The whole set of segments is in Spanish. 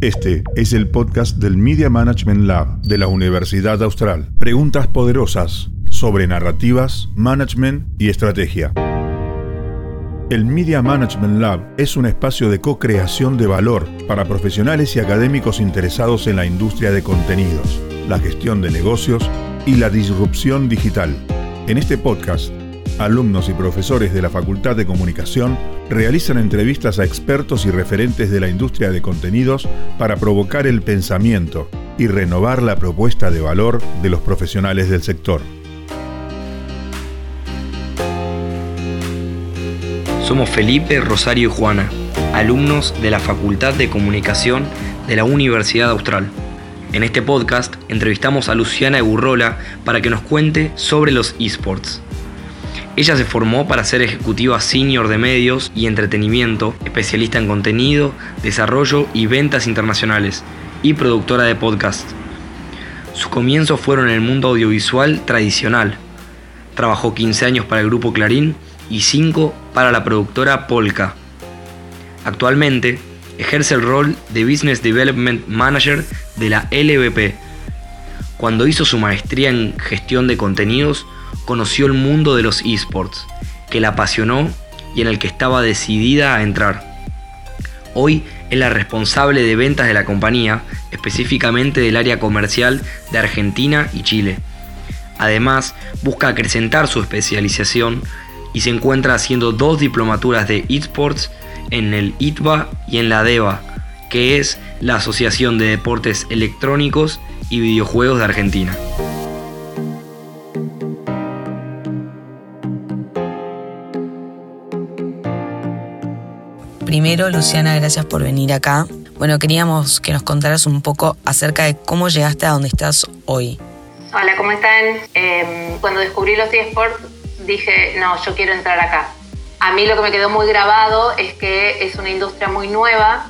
Este es el podcast del Media Management Lab de la Universidad Austral. Preguntas poderosas sobre narrativas, management y estrategia. El Media Management Lab es un espacio de co-creación de valor para profesionales y académicos interesados en la industria de contenidos, la gestión de negocios y la disrupción digital. En este podcast, alumnos y profesores de la Facultad de Comunicación realizan entrevistas a expertos y referentes de la industria de contenidos para provocar el pensamiento y renovar la propuesta de valor de los profesionales del sector. Somos Felipe, Rosario y Juana, alumnos de la Facultad de Comunicación de la Universidad Austral. En este podcast entrevistamos a Luciana Egurrola para que nos cuente sobre los esports. Ella se formó para ser ejecutiva senior de medios y entretenimiento, especialista en contenido, desarrollo y ventas internacionales y productora de podcast. Sus comienzos fueron en el mundo audiovisual tradicional. Trabajó 15 años para el grupo Clarín y 5 para la productora Polka. Actualmente ejerce el rol de Business Development Manager de la LVP. Cuando hizo su maestría en gestión de contenidos, conoció el mundo de los esports, que la apasionó y en el que estaba decidida a entrar. Hoy es la responsable de ventas de la compañía, específicamente del área comercial de Argentina y Chile. Además, busca acrecentar su especialización y se encuentra haciendo dos diplomaturas de esports en el ITBA y en la DEVA, que es la Asociación de Deportes Electrónicos y Videojuegos de Argentina. Luciana, gracias por venir acá. Bueno, queríamos que nos contaras un poco acerca de cómo llegaste a donde estás hoy. Hola, ¿cómo están? Em, cuando descubrí los eSports dije, no, yo quiero entrar acá. A mí lo que me quedó muy grabado es que es una industria muy nueva,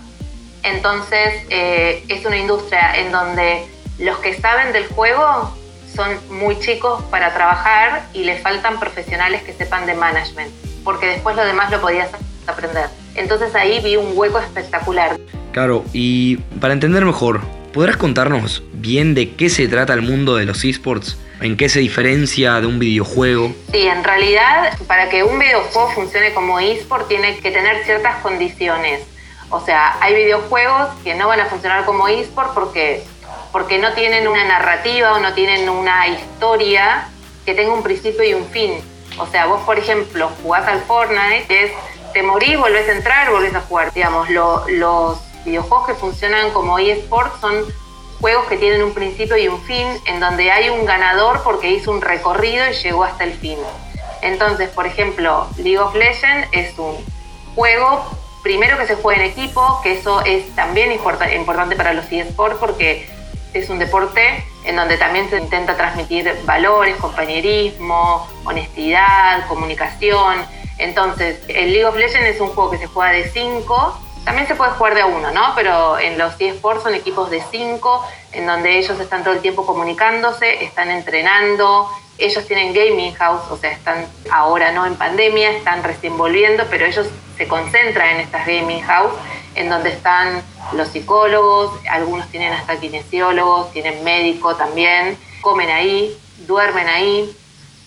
entonces eh, es una industria en donde los que saben del juego son muy chicos para trabajar y le faltan profesionales que sepan de management, porque después lo demás lo podías aprender. Entonces ahí vi un hueco espectacular. Claro, y para entender mejor, ¿podrás contarnos bien de qué se trata el mundo de los esports? ¿En qué se diferencia de un videojuego? Sí, en realidad, para que un videojuego funcione como esport, tiene que tener ciertas condiciones. O sea, hay videojuegos que no van a funcionar como esport porque, porque no tienen una narrativa o no tienen una historia que tenga un principio y un fin. O sea, vos, por ejemplo, jugás al Fortnite, es te morís, volvés a entrar, volvés a jugar. Digamos, los videojuegos que funcionan como eSports son juegos que tienen un principio y un fin, en donde hay un ganador porque hizo un recorrido y llegó hasta el fin. Entonces, por ejemplo, League of Legends es un juego, primero que se juega en equipo, que eso es también importante para los eSports porque es un deporte en donde también se intenta transmitir valores, compañerismo, honestidad, comunicación. Entonces, el League of Legends es un juego que se juega de 5, también se puede jugar de uno, ¿no? Pero en los eSports son equipos de 5, en donde ellos están todo el tiempo comunicándose, están entrenando, ellos tienen gaming house, o sea, están ahora no en pandemia, están recién volviendo, pero ellos se concentran en estas gaming house, en donde están los psicólogos, algunos tienen hasta kinesiólogos, tienen médico también, comen ahí, duermen ahí,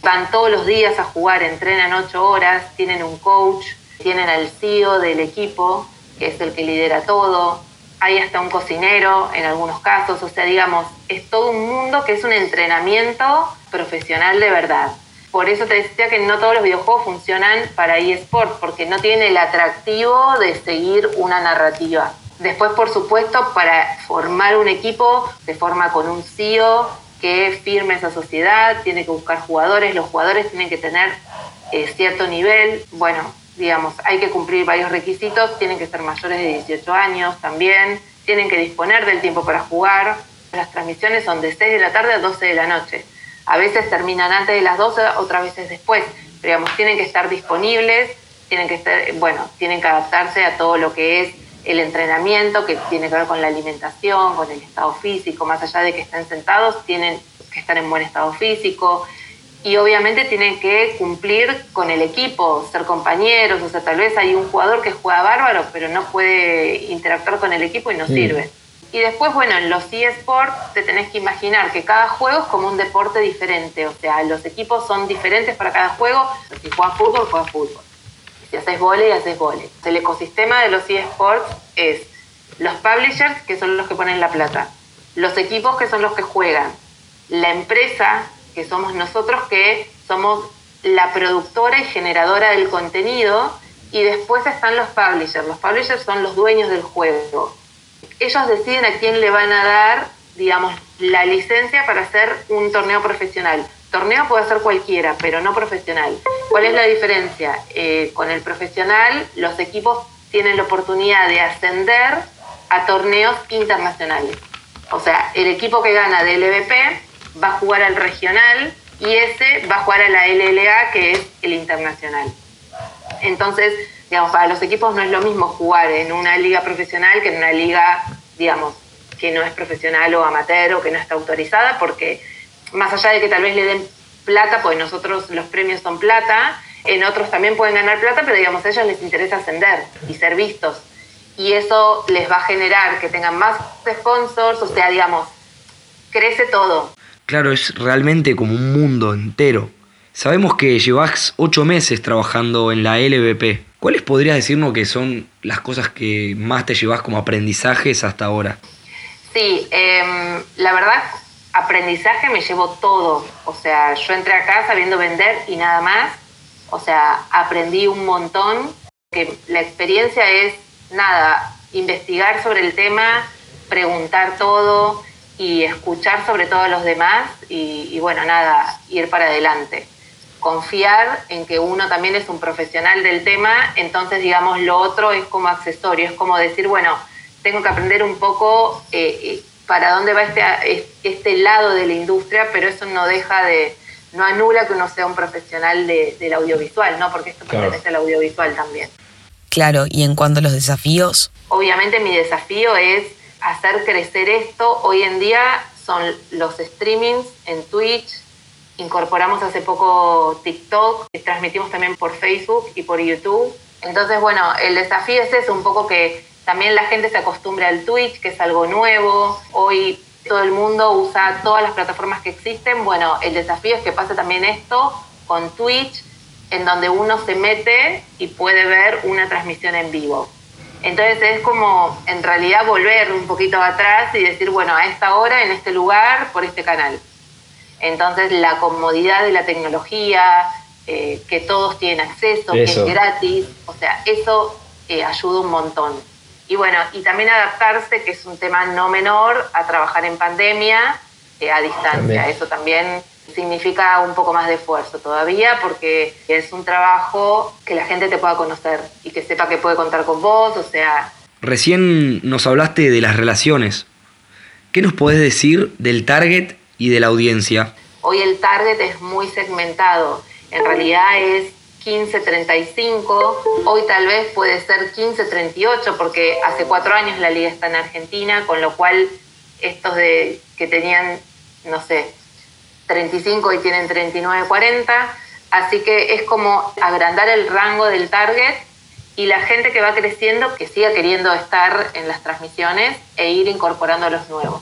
van todos los días a jugar, entrenan ocho horas, tienen un coach, tienen al CEO del equipo, que es el que lidera todo, hay hasta un cocinero en algunos casos, o sea, digamos, es todo un mundo que es un entrenamiento profesional de verdad. Por eso te decía que no todos los videojuegos funcionan para eSports, porque no tiene el atractivo de seguir una narrativa. Después, por supuesto, para formar un equipo se forma con un CEO que firme esa sociedad, tiene que buscar jugadores, los jugadores tienen que tener eh, cierto nivel, bueno, digamos, hay que cumplir varios requisitos, tienen que ser mayores de 18 años también, tienen que disponer del tiempo para jugar, las transmisiones son de 6 de la tarde a 12 de la noche, a veces terminan antes de las 12, otras veces después, pero digamos, tienen que estar disponibles, tienen que estar, bueno, tienen que adaptarse a todo lo que es el entrenamiento que tiene que ver con la alimentación, con el estado físico, más allá de que estén sentados, tienen que estar en buen estado físico. y obviamente tienen que cumplir con el equipo, ser compañeros, o sea, tal vez hay un jugador que juega bárbaro, pero no puede interactuar con el equipo y no sirve. Y después, bueno, en los eSports te tenés que imaginar que cada juego es como un deporte diferente, o sea, los equipos son diferentes para cada juego. Si juegas fútbol, juegas fútbol. Si haces volei, haces volei. El ecosistema de los eSports es los publishers, que son los que ponen la plata, los equipos, que son los que juegan, la empresa, que somos nosotros, que somos la productora y generadora del contenido, y después están los publishers. Los publishers son los dueños del juego ellos deciden a quién le van a dar, digamos, la licencia para hacer un torneo profesional. Torneo puede ser cualquiera, pero no profesional. ¿Cuál es la diferencia? Eh, con el profesional, los equipos tienen la oportunidad de ascender a torneos internacionales. O sea, el equipo que gana del LVP va a jugar al regional y ese va a jugar a la LLA, que es el internacional. Entonces, digamos, para los equipos no es lo mismo jugar en una liga profesional que en una liga, digamos, que no es profesional o amateur o que no está autorizada, porque más allá de que tal vez le den plata, pues nosotros los premios son plata, en otros también pueden ganar plata, pero digamos, a ellos les interesa ascender y ser vistos. Y eso les va a generar que tengan más sponsors, o sea, digamos, crece todo. Claro, es realmente como un mundo entero. Sabemos que llevas ocho meses trabajando en la LVP. ¿Cuáles podrías decirnos que son las cosas que más te llevas como aprendizajes hasta ahora? Sí, em, la verdad, aprendizaje me llevo todo. O sea, yo entré acá sabiendo vender y nada más. O sea, aprendí un montón. Que la experiencia es nada, investigar sobre el tema, preguntar todo y escuchar sobre todo a los demás y, y bueno, nada, ir para adelante confiar en que uno también es un profesional del tema, entonces digamos lo otro es como accesorio, es como decir, bueno, tengo que aprender un poco eh, eh, para dónde va este, este lado de la industria, pero eso no deja de, no anula que uno sea un profesional del audiovisual, ¿no? Porque esto pertenece al audiovisual también. Claro, y en cuanto a los desafíos. Obviamente mi desafío es hacer crecer esto. Hoy en día son los streamings en Twitch, Incorporamos hace poco TikTok, transmitimos también por Facebook y por YouTube. Entonces, bueno, el desafío es eso, un poco que también la gente se acostumbre al Twitch, que es algo nuevo. Hoy todo el mundo usa todas las plataformas que existen. Bueno, el desafío es que pase también esto con Twitch, en donde uno se mete y puede ver una transmisión en vivo. Entonces es como en realidad volver un poquito atrás y decir, bueno, a esta hora, en este lugar, por este canal. Entonces la comodidad de la tecnología, eh, que todos tienen acceso, que es gratis, o sea, eso eh, ayuda un montón. Y bueno, y también adaptarse, que es un tema no menor, a trabajar en pandemia eh, a distancia. Eso también significa un poco más de esfuerzo todavía porque es un trabajo que la gente te pueda conocer y que sepa que puede contar con vos, o sea... Recién nos hablaste de las relaciones. ¿Qué nos podés decir del target y de la audiencia? Hoy el target es muy segmentado. En realidad es 15-35, hoy tal vez puede ser 15-38 porque hace cuatro años la liga está en Argentina, con lo cual estos de que tenían, no sé, 35 y tienen 39-40, así que es como agrandar el rango del target y la gente que va creciendo que siga queriendo estar en las transmisiones e ir incorporando a los nuevos.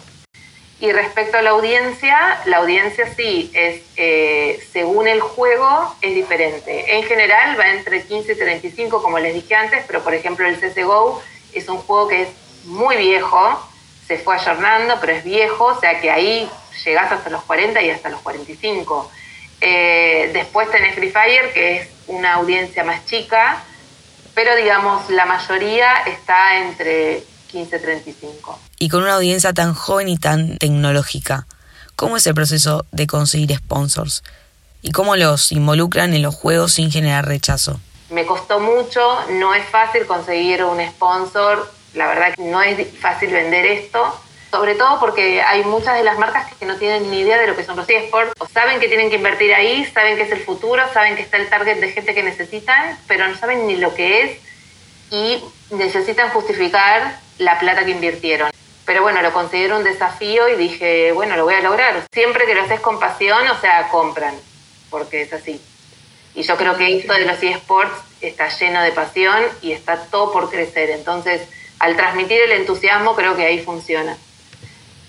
Y respecto a la audiencia, la audiencia sí es, eh, según el juego, es diferente. En general va entre 15 y 35, como les dije antes, pero por ejemplo el CSGO es un juego que es muy viejo, se fue ayornando, pero es viejo, o sea que ahí llegás hasta los 40 y hasta los 45. Eh, después tenés Free Fire, que es una audiencia más chica, pero digamos la mayoría está entre 15-35 y con una audiencia tan joven y tan tecnológica, ¿cómo es el proceso de conseguir sponsors? ¿Y cómo los involucran en los juegos sin generar rechazo? Me costó mucho, no es fácil conseguir un sponsor, la verdad que no es fácil vender esto, sobre todo porque hay muchas de las marcas que no tienen ni idea de lo que son los eSports, o saben que tienen que invertir ahí, saben que es el futuro, saben que está el target de gente que necesitan, pero no saben ni lo que es y necesitan justificar la plata que invirtieron. Pero bueno, lo considero un desafío y dije, bueno, lo voy a lograr. Siempre que lo haces con pasión, o sea, compran. porque es así. Y yo creo que esto de los eSports está lleno de pasión y está todo por crecer. Entonces, al transmitir el entusiasmo, creo que ahí funciona.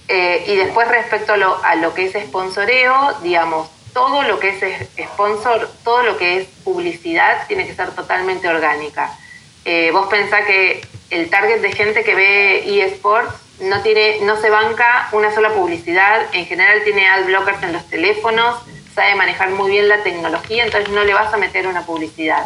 Eh, y después respecto a lo, que es sponsoreo, digamos, todo lo que es sponsor, todo lo que es publicidad tiene que ser totalmente orgánica. Eh, vos pensás que el target de gente que ve eSports no, tiene, no se banca una sola publicidad, en general tiene ad blockers en los teléfonos, sabe manejar muy bien la tecnología, entonces no le vas a meter una publicidad.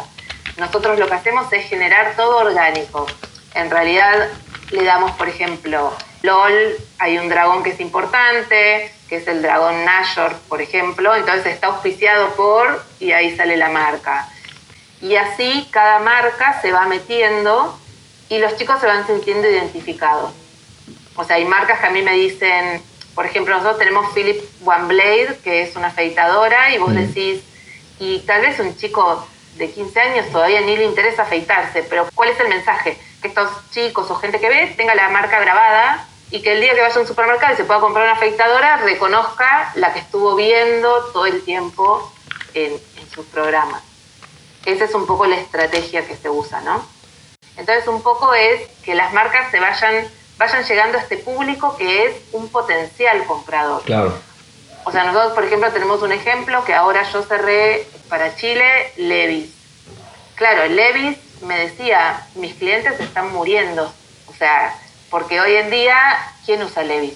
Nosotros lo que hacemos es generar todo orgánico. En realidad le damos, por ejemplo, LOL, hay un dragón que es importante, que es el dragón Nashor, por ejemplo, entonces está auspiciado por y ahí sale la marca. Y así cada marca se va metiendo y los chicos se van sintiendo identificados. O sea, hay marcas que a mí me dicen, por ejemplo, nosotros tenemos Philip One Blade, que es una afeitadora, y vos decís, y tal vez un chico de 15 años todavía ni le interesa afeitarse, pero ¿cuál es el mensaje? Que estos chicos o gente que ve tenga la marca grabada y que el día que vaya a un supermercado y se pueda comprar una afeitadora, reconozca la que estuvo viendo todo el tiempo en, en sus programas. Esa es un poco la estrategia que se usa, ¿no? Entonces un poco es que las marcas se vayan, vayan llegando a este público que es un potencial comprador. Claro. O sea, nosotros, por ejemplo, tenemos un ejemplo que ahora yo cerré para Chile, Levis. Claro, Levis me decía, mis clientes están muriendo. O sea, porque hoy en día, ¿quién usa Levis?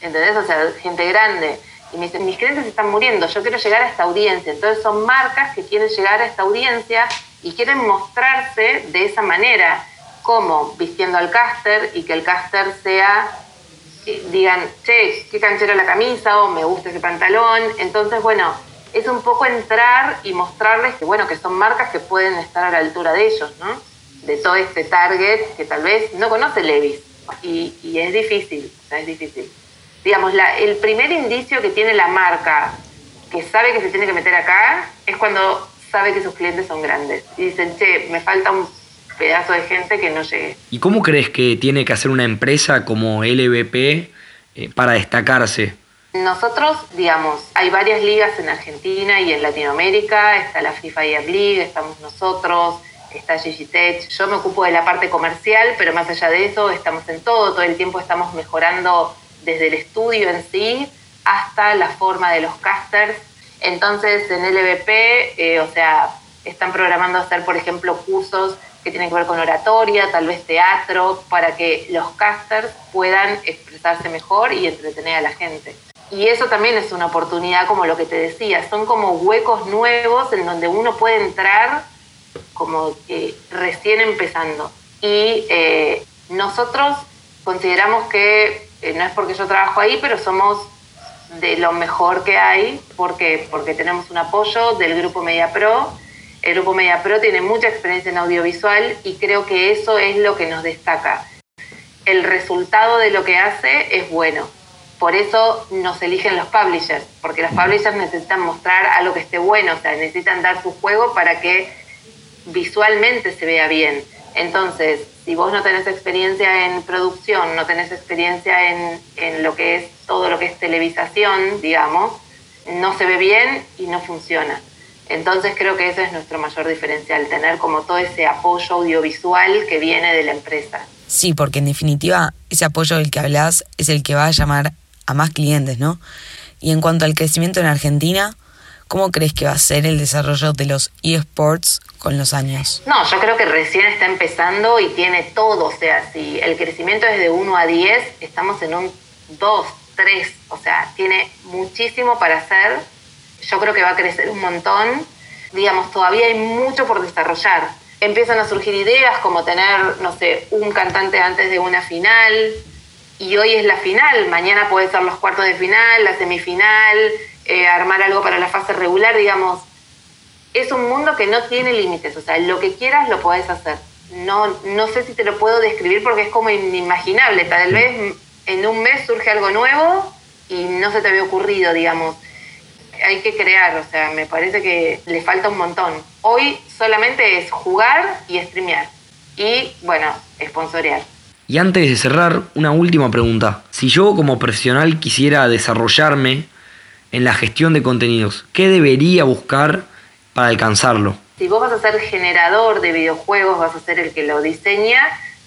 ¿Entendés? O sea, gente grande. Y me dicen, mis clientes están muriendo, yo quiero llegar a esta audiencia. Entonces son marcas que quieren llegar a esta audiencia y quieren mostrarse de esa manera, como vistiendo al caster y que el caster sea, digan, che, qué canchera la camisa o me gusta ese pantalón. Entonces, bueno, es un poco entrar y mostrarles que, bueno, que son marcas que pueden estar a la altura de ellos, ¿no? De todo este target que tal vez no conoce Levis. Y, y es difícil, o sea, es difícil. Digamos, la, el primer indicio que tiene la marca que sabe que se tiene que meter acá es cuando sabe que sus clientes son grandes. Y dicen, che, me falta un pedazo de gente que no llegue. ¿Y cómo crees que tiene que hacer una empresa como LVP eh, para destacarse? Nosotros, digamos, hay varias ligas en Argentina y en Latinoamérica, está la Free Fire League, estamos nosotros, está Gigitech. Yo me ocupo de la parte comercial, pero más allá de eso, estamos en todo, todo el tiempo estamos mejorando desde el estudio en sí hasta la forma de los casters entonces, en LVP, eh, o sea, están programando hacer, por ejemplo, cursos que tienen que ver con oratoria, tal vez teatro, para que los casters puedan expresarse mejor y entretener a la gente. Y eso también es una oportunidad, como lo que te decía, son como huecos nuevos en donde uno puede entrar como recién empezando. Y eh, nosotros consideramos que, eh, no es porque yo trabajo ahí, pero somos de lo mejor que hay, porque porque tenemos un apoyo del grupo Media Pro. El grupo Media Pro tiene mucha experiencia en audiovisual y creo que eso es lo que nos destaca. El resultado de lo que hace es bueno. Por eso nos eligen los publishers, porque los publishers necesitan mostrar algo que esté bueno, o sea, necesitan dar su juego para que visualmente se vea bien. Entonces, si vos no tenés experiencia en producción, no tenés experiencia en, en, lo que es todo lo que es televisación, digamos, no se ve bien y no funciona. Entonces creo que ese es nuestro mayor diferencial, tener como todo ese apoyo audiovisual que viene de la empresa. Sí, porque en definitiva ese apoyo del que hablas es el que va a llamar a más clientes, ¿no? Y en cuanto al crecimiento en Argentina, ¿cómo crees que va a ser el desarrollo de los eSports con los años? No, yo creo que recién está empezando y tiene todo. O sea, si el crecimiento es de 1 a 10, estamos en un 2, 3. O sea, tiene muchísimo para hacer. Yo creo que va a crecer un montón. Digamos, todavía hay mucho por desarrollar. Empiezan a surgir ideas como tener, no sé, un cantante antes de una final. Y hoy es la final. Mañana puede ser los cuartos de final, la semifinal, eh, armar algo para la fase regular, digamos es un mundo que no tiene límites, o sea, lo que quieras lo podés hacer. No, no sé si te lo puedo describir porque es como inimaginable. Tal vez en un mes surge algo nuevo y no se te había ocurrido, digamos. Hay que crear, o sea, me parece que le falta un montón. Hoy solamente es jugar y streamear. Y, bueno, sponsorear. Y antes de cerrar, una última pregunta. Si yo como profesional quisiera desarrollarme en la gestión de contenidos? ¿Qué debería buscar para alcanzarlo? Si vos vas a ser generador de videojuegos, vas a ser el que lo diseña,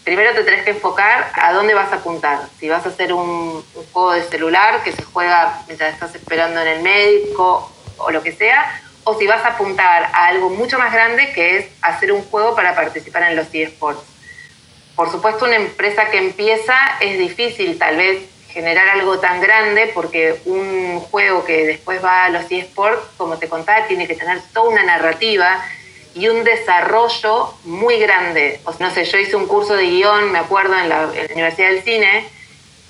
primero te tenés que enfocar a dónde vas a apuntar. Si vas a hacer un, un, juego de celular que se juega mientras estás esperando en el médico o lo que sea, o si vas a apuntar a algo mucho más grande que es hacer un juego para participar en los eSports. Por supuesto, una empresa que empieza es difícil tal vez generar algo tan grande porque un juego que después va a los eSports, como te contaba, tiene que tener toda una narrativa y un desarrollo muy grande. O sea, no sé, yo hice un curso de guion, me acuerdo, en la, en la Universidad del Cine,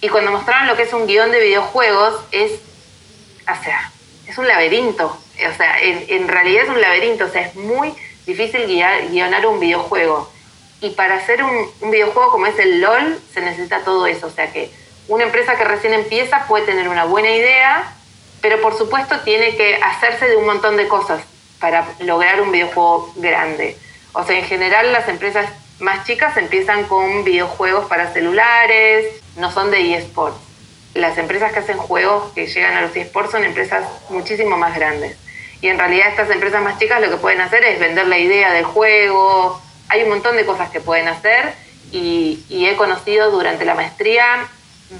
y cuando mostraron lo que es un guion de videojuegos, es, o sea, es un laberinto. O sea, en, en realidad es un laberinto, o sea, es muy difícil guiar, guionar un videojuego. Y para hacer un, un videojuego como es el LOL, se necesita todo eso. O sea que una empresa que recién empieza puede tener una buena idea, pero por supuesto tiene que hacerse de un montón de cosas para lograr un videojuego grande. O sea, en general las empresas más chicas empiezan con videojuegos para celulares, no son de eSports. Las empresas que hacen juegos que llegan a los eSports son empresas muchísimo más grandes. Y en realidad estas empresas más chicas lo que pueden hacer es vender la idea del juego. Hay un montón de cosas que pueden hacer y, y he conocido durante la maestría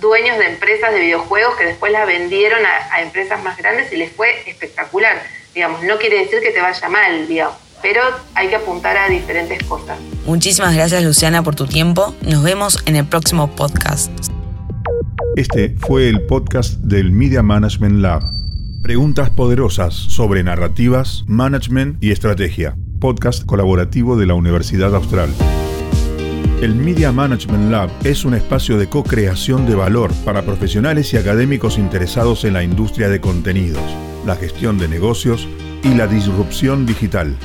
dueños de empresas de videojuegos que después la vendieron a, a, empresas más grandes y les fue espectacular. Digamos, no quiere decir que te vaya mal, digamos, pero hay que apuntar a diferentes cosas. Muchísimas gracias Luciana por tu tiempo. Nos vemos en el próximo podcast. Este fue el podcast del Media Management Lab. Preguntas poderosas sobre narrativas, management y estrategia. Podcast colaborativo de la Universidad Austral. El Media Management Lab es un espacio de co-creación de valor para profesionales y académicos interesados en la industria de contenidos, la gestión de negocios y la disrupción digital.